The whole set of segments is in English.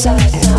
side.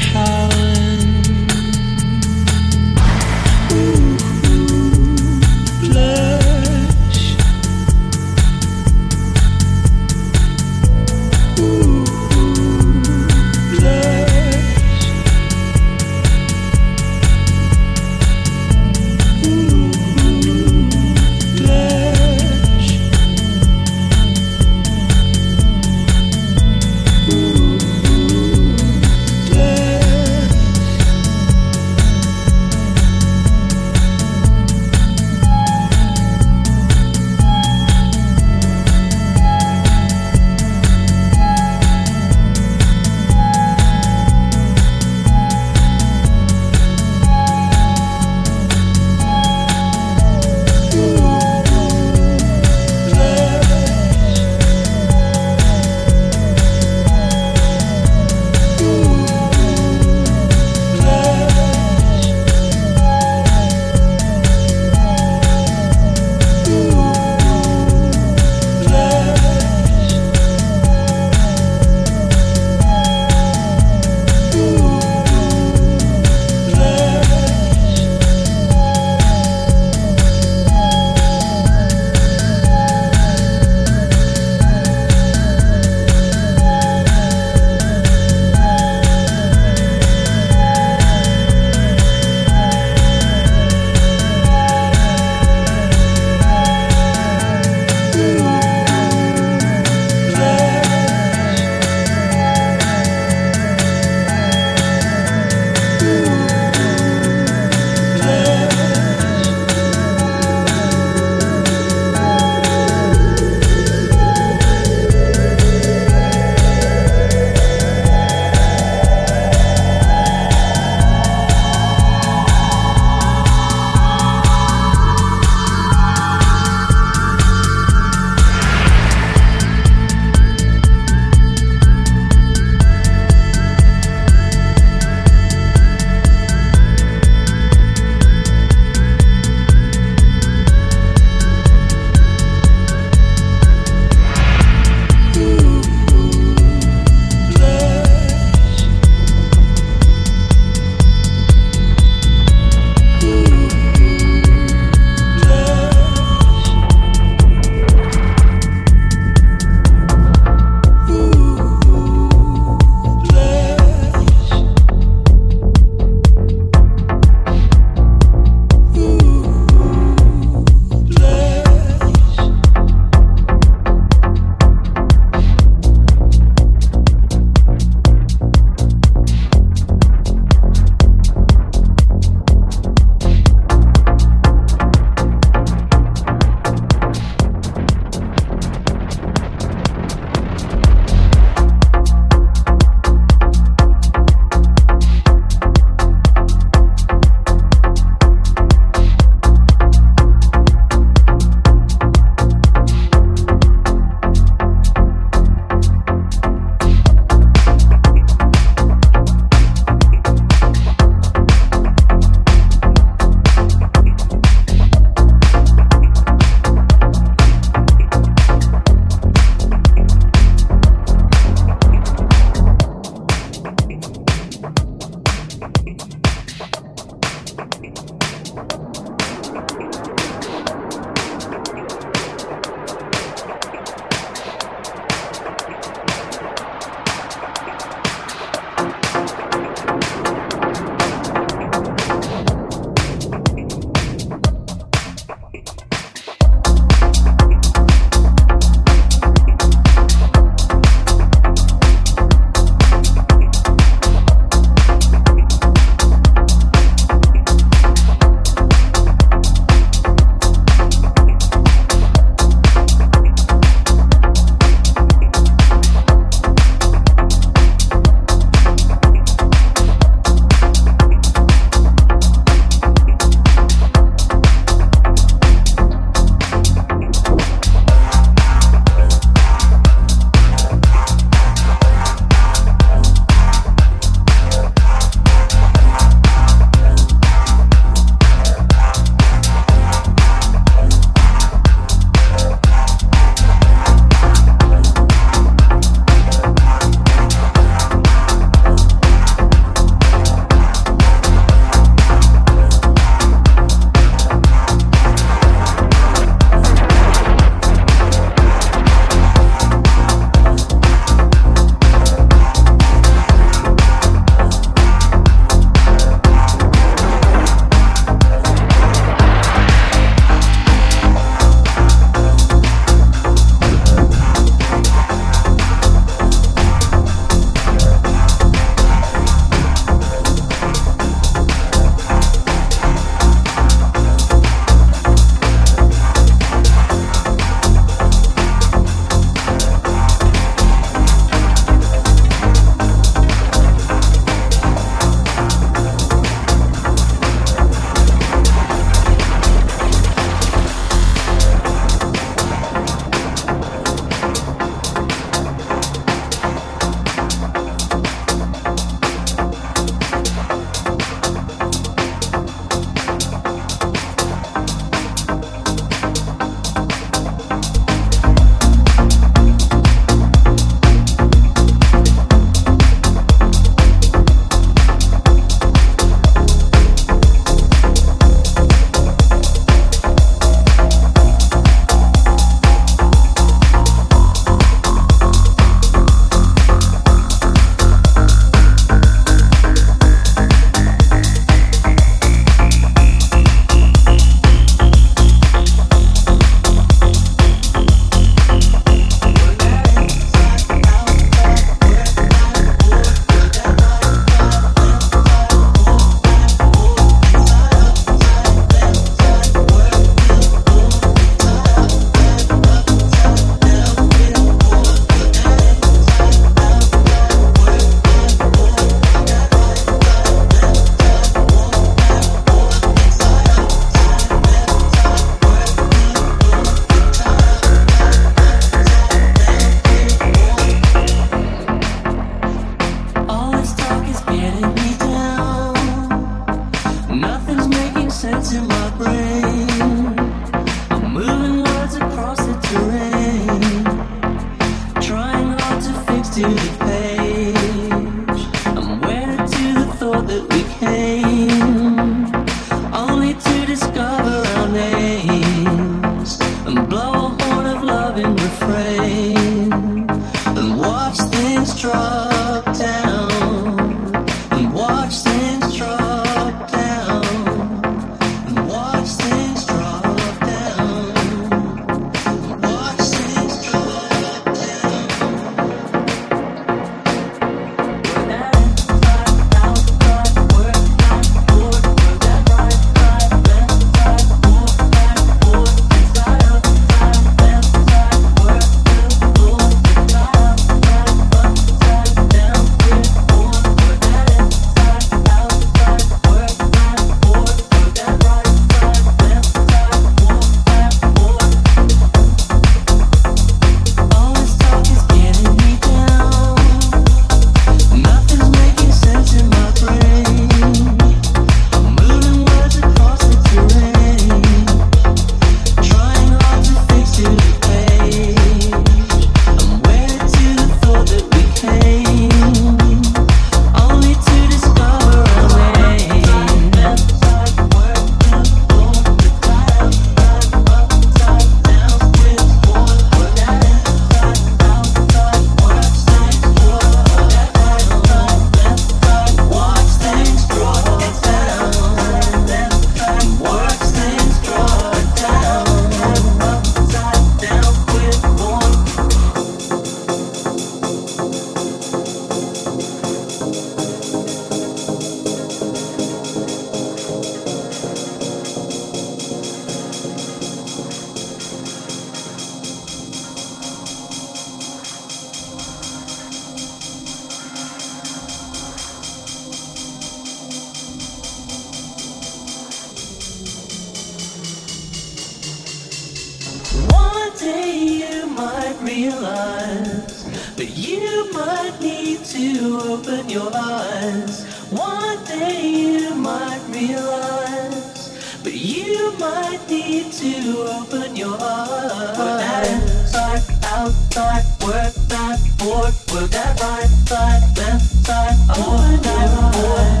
outside, work back, board, work that right side, left side, all night, boy.